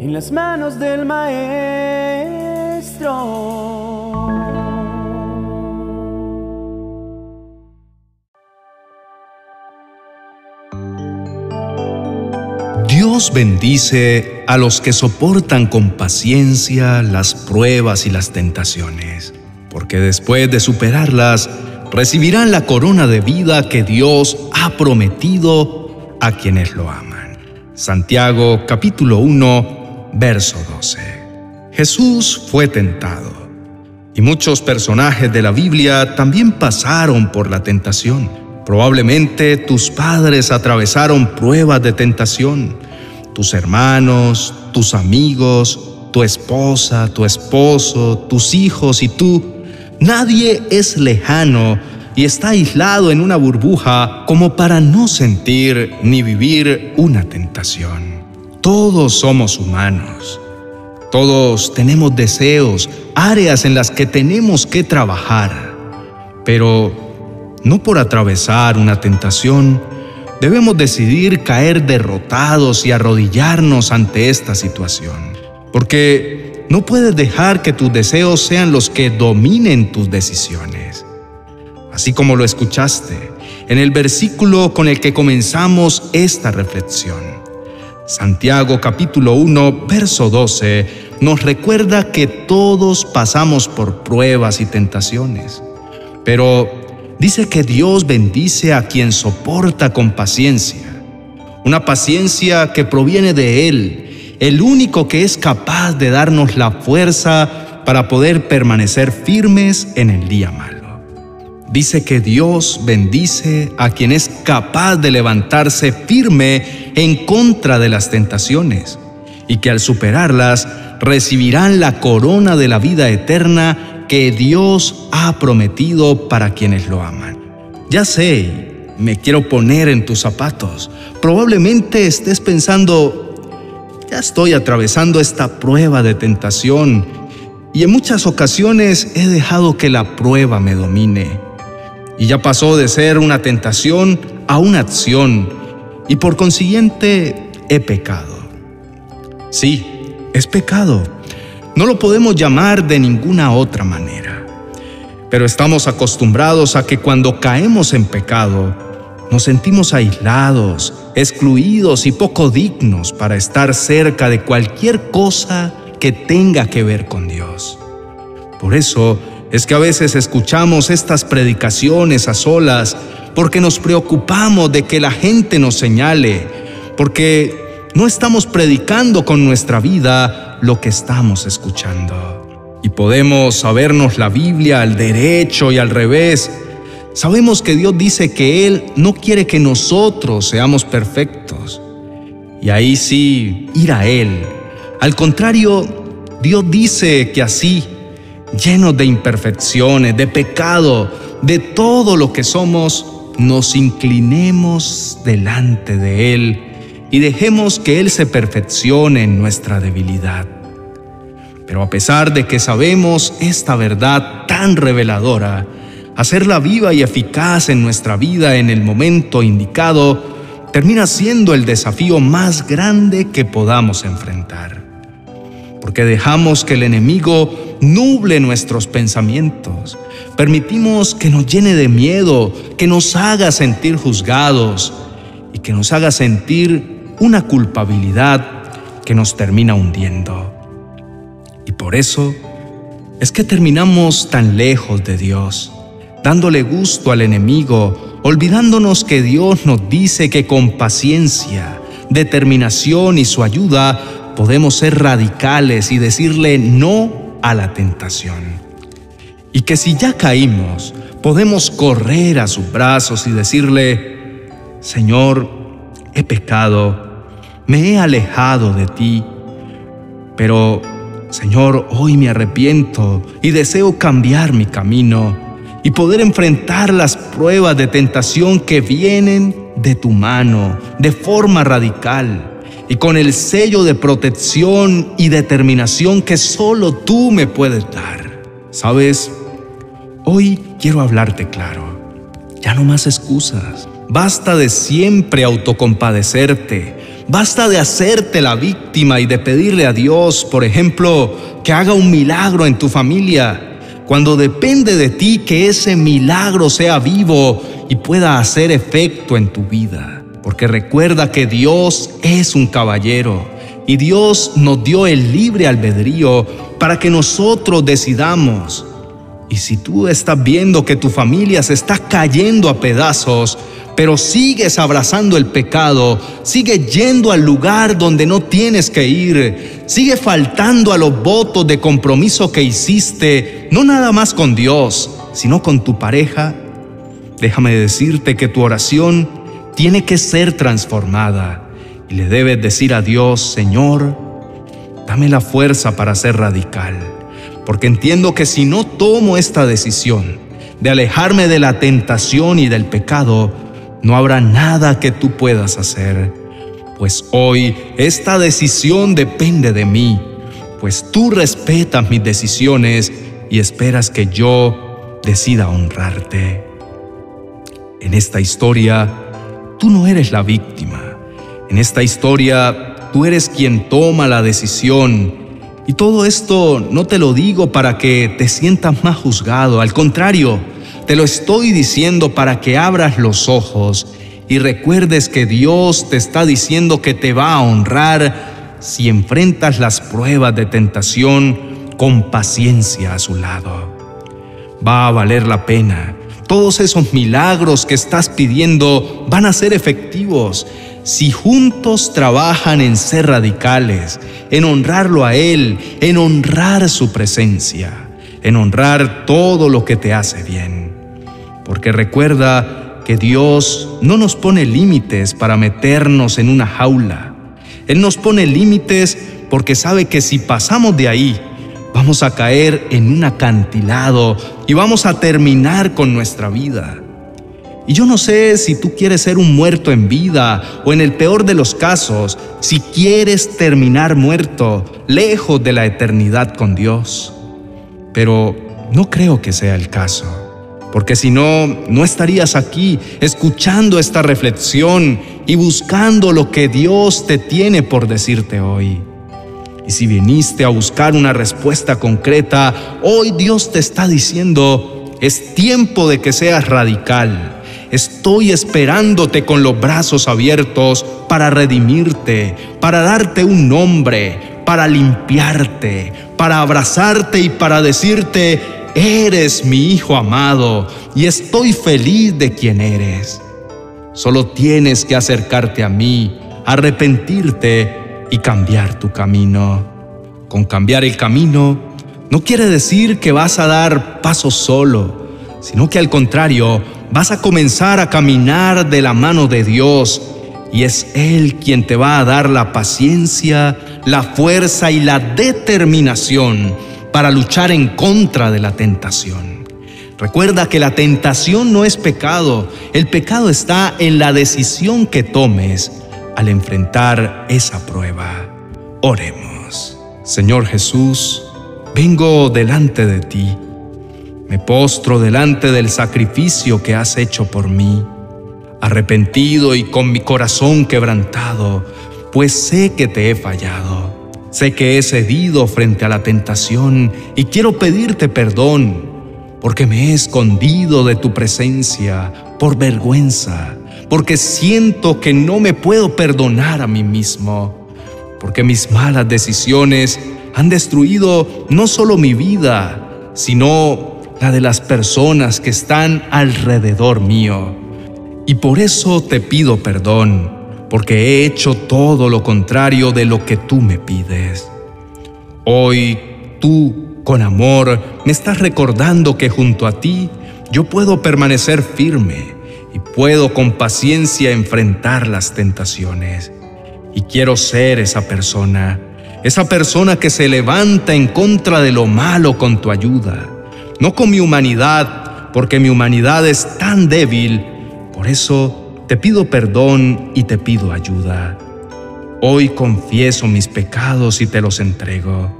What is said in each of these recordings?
en las manos del Maestro. Dios bendice a los que soportan con paciencia las pruebas y las tentaciones, porque después de superarlas, recibirán la corona de vida que Dios ha prometido a quienes lo aman. Santiago capítulo 1, verso 12. Jesús fue tentado, y muchos personajes de la Biblia también pasaron por la tentación. Probablemente tus padres atravesaron pruebas de tentación, tus hermanos, tus amigos, tu esposa, tu esposo, tus hijos y tú. Nadie es lejano y está aislado en una burbuja como para no sentir ni vivir una tentación. Todos somos humanos. Todos tenemos deseos, áreas en las que tenemos que trabajar. Pero no por atravesar una tentación, debemos decidir caer derrotados y arrodillarnos ante esta situación. Porque no puedes dejar que tus deseos sean los que dominen tus decisiones. Así como lo escuchaste en el versículo con el que comenzamos esta reflexión. Santiago capítulo 1, verso 12 nos recuerda que todos pasamos por pruebas y tentaciones, pero dice que Dios bendice a quien soporta con paciencia, una paciencia que proviene de Él, el único que es capaz de darnos la fuerza para poder permanecer firmes en el día malo. Dice que Dios bendice a quien es capaz de levantarse firme en contra de las tentaciones y que al superarlas recibirán la corona de la vida eterna que Dios ha prometido para quienes lo aman. Ya sé, me quiero poner en tus zapatos. Probablemente estés pensando, ya estoy atravesando esta prueba de tentación y en muchas ocasiones he dejado que la prueba me domine. Y ya pasó de ser una tentación a una acción y por consiguiente he pecado. Sí, es pecado no lo podemos llamar de ninguna otra manera. Pero estamos acostumbrados a que cuando caemos en pecado, nos sentimos aislados, excluidos y poco dignos para estar cerca de cualquier cosa que tenga que ver con Dios. Por eso es que a veces escuchamos estas predicaciones a solas porque nos preocupamos de que la gente nos señale, porque no estamos predicando con nuestra vida lo que estamos escuchando. Y podemos sabernos la Biblia al derecho y al revés. Sabemos que Dios dice que Él no quiere que nosotros seamos perfectos. Y ahí sí, ir a Él. Al contrario, Dios dice que así, llenos de imperfecciones, de pecado, de todo lo que somos, nos inclinemos delante de Él y dejemos que Él se perfeccione en nuestra debilidad. Pero a pesar de que sabemos esta verdad tan reveladora, hacerla viva y eficaz en nuestra vida en el momento indicado termina siendo el desafío más grande que podamos enfrentar. Porque dejamos que el enemigo nuble nuestros pensamientos, permitimos que nos llene de miedo, que nos haga sentir juzgados y que nos haga sentir una culpabilidad que nos termina hundiendo. Y por eso es que terminamos tan lejos de Dios, dándole gusto al enemigo, olvidándonos que Dios nos dice que con paciencia, determinación y su ayuda podemos ser radicales y decirle no a la tentación. Y que si ya caímos, podemos correr a sus brazos y decirle, Señor, he pecado, me he alejado de ti, pero Señor, hoy me arrepiento y deseo cambiar mi camino y poder enfrentar las pruebas de tentación que vienen de tu mano de forma radical y con el sello de protección y determinación que solo tú me puedes dar. ¿Sabes? Hoy quiero hablarte claro. Ya no más excusas. Basta de siempre autocompadecerte Basta de hacerte la víctima y de pedirle a Dios, por ejemplo, que haga un milagro en tu familia, cuando depende de ti que ese milagro sea vivo y pueda hacer efecto en tu vida. Porque recuerda que Dios es un caballero y Dios nos dio el libre albedrío para que nosotros decidamos. Y si tú estás viendo que tu familia se está cayendo a pedazos, pero sigues abrazando el pecado, sigue yendo al lugar donde no tienes que ir, sigue faltando a los votos de compromiso que hiciste, no nada más con Dios, sino con tu pareja, déjame decirte que tu oración tiene que ser transformada y le debes decir a Dios, Señor, dame la fuerza para ser radical, porque entiendo que si no tomo esta decisión de alejarme de la tentación y del pecado, no habrá nada que tú puedas hacer, pues hoy esta decisión depende de mí, pues tú respetas mis decisiones y esperas que yo decida honrarte. En esta historia, tú no eres la víctima. En esta historia, tú eres quien toma la decisión. Y todo esto no te lo digo para que te sientas más juzgado, al contrario, te lo estoy diciendo para que abras los ojos y recuerdes que Dios te está diciendo que te va a honrar si enfrentas las pruebas de tentación con paciencia a su lado. Va a valer la pena. Todos esos milagros que estás pidiendo van a ser efectivos si juntos trabajan en ser radicales, en honrarlo a Él, en honrar su presencia, en honrar todo lo que te hace bien porque recuerda que Dios no nos pone límites para meternos en una jaula. Él nos pone límites porque sabe que si pasamos de ahí, vamos a caer en un acantilado y vamos a terminar con nuestra vida. Y yo no sé si tú quieres ser un muerto en vida o en el peor de los casos, si quieres terminar muerto, lejos de la eternidad con Dios. Pero no creo que sea el caso porque si no, no estarías aquí escuchando esta reflexión y buscando lo que Dios te tiene por decirte hoy. Y si viniste a buscar una respuesta concreta, hoy Dios te está diciendo, es tiempo de que seas radical. Estoy esperándote con los brazos abiertos para redimirte, para darte un nombre, para limpiarte, para abrazarte y para decirte, Eres mi Hijo amado y estoy feliz de quien eres. Solo tienes que acercarte a mí, arrepentirte y cambiar tu camino. Con cambiar el camino no quiere decir que vas a dar pasos solo, sino que al contrario, vas a comenzar a caminar de la mano de Dios y es Él quien te va a dar la paciencia, la fuerza y la determinación para luchar en contra de la tentación. Recuerda que la tentación no es pecado, el pecado está en la decisión que tomes al enfrentar esa prueba. Oremos. Señor Jesús, vengo delante de ti. Me postro delante del sacrificio que has hecho por mí, arrepentido y con mi corazón quebrantado, pues sé que te he fallado. Sé que he cedido frente a la tentación y quiero pedirte perdón porque me he escondido de tu presencia por vergüenza, porque siento que no me puedo perdonar a mí mismo, porque mis malas decisiones han destruido no solo mi vida, sino la de las personas que están alrededor mío. Y por eso te pido perdón porque he hecho todo lo contrario de lo que tú me pides. Hoy tú, con amor, me estás recordando que junto a ti yo puedo permanecer firme y puedo con paciencia enfrentar las tentaciones. Y quiero ser esa persona, esa persona que se levanta en contra de lo malo con tu ayuda, no con mi humanidad, porque mi humanidad es tan débil. Por eso te pido perdón y te pido ayuda. Hoy confieso mis pecados y te los entrego,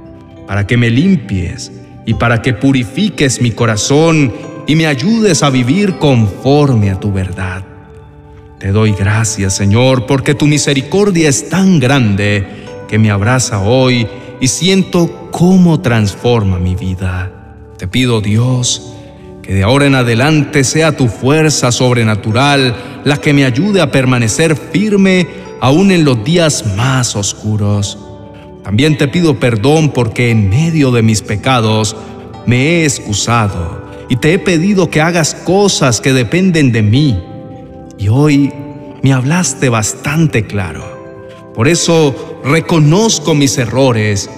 para que me limpies y para que purifiques mi corazón y me ayudes a vivir conforme a tu verdad. Te doy gracias, Señor, porque tu misericordia es tan grande que me abraza hoy y siento cómo transforma mi vida. Te pido, Dios, que de ahora en adelante sea tu fuerza sobrenatural la que me ayude a permanecer firme aún en los días más oscuros. También te pido perdón porque en medio de mis pecados me he excusado y te he pedido que hagas cosas que dependen de mí. Y hoy me hablaste bastante claro. Por eso reconozco mis errores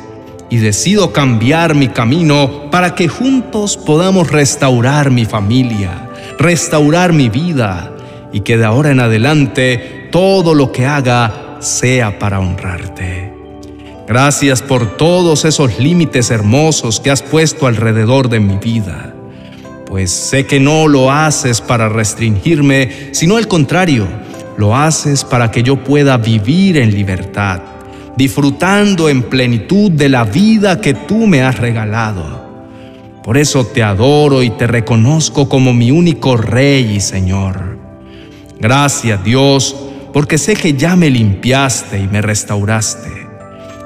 y decido cambiar mi camino para que juntos podamos restaurar mi familia, restaurar mi vida y que de ahora en adelante todo lo que haga sea para honrarte. Gracias por todos esos límites hermosos que has puesto alrededor de mi vida, pues sé que no lo haces para restringirme, sino al contrario, lo haces para que yo pueda vivir en libertad disfrutando en plenitud de la vida que tú me has regalado. Por eso te adoro y te reconozco como mi único Rey y Señor. Gracias Dios, porque sé que ya me limpiaste y me restauraste.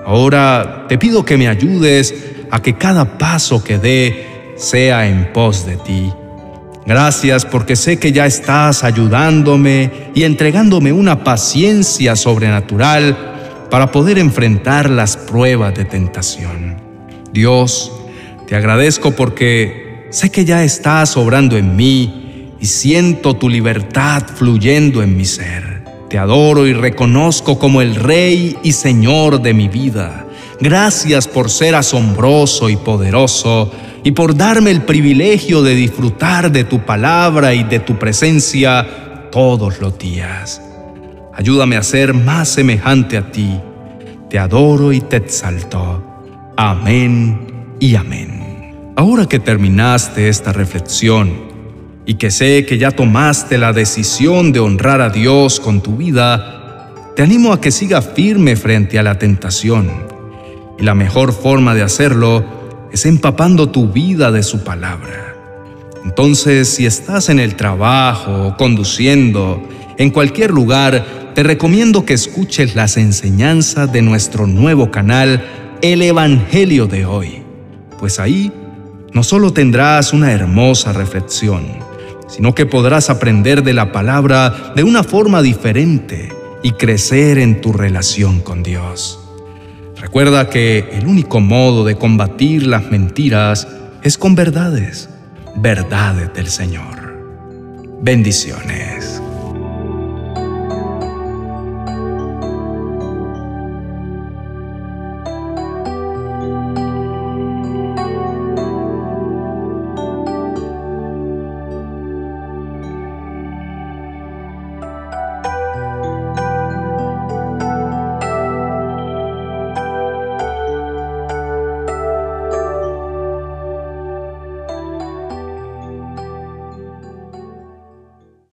Ahora te pido que me ayudes a que cada paso que dé sea en pos de ti. Gracias porque sé que ya estás ayudándome y entregándome una paciencia sobrenatural para poder enfrentar las pruebas de tentación. Dios, te agradezco porque sé que ya estás obrando en mí y siento tu libertad fluyendo en mi ser. Te adoro y reconozco como el Rey y Señor de mi vida. Gracias por ser asombroso y poderoso y por darme el privilegio de disfrutar de tu palabra y de tu presencia todos los días. Ayúdame a ser más semejante a ti. Te adoro y te exalto. Amén y amén. Ahora que terminaste esta reflexión y que sé que ya tomaste la decisión de honrar a Dios con tu vida, te animo a que siga firme frente a la tentación. Y la mejor forma de hacerlo es empapando tu vida de su palabra. Entonces, si estás en el trabajo conduciendo, en cualquier lugar, te recomiendo que escuches las enseñanzas de nuestro nuevo canal, El Evangelio de hoy, pues ahí no solo tendrás una hermosa reflexión, sino que podrás aprender de la palabra de una forma diferente y crecer en tu relación con Dios. Recuerda que el único modo de combatir las mentiras es con verdades, verdades del Señor. Bendiciones.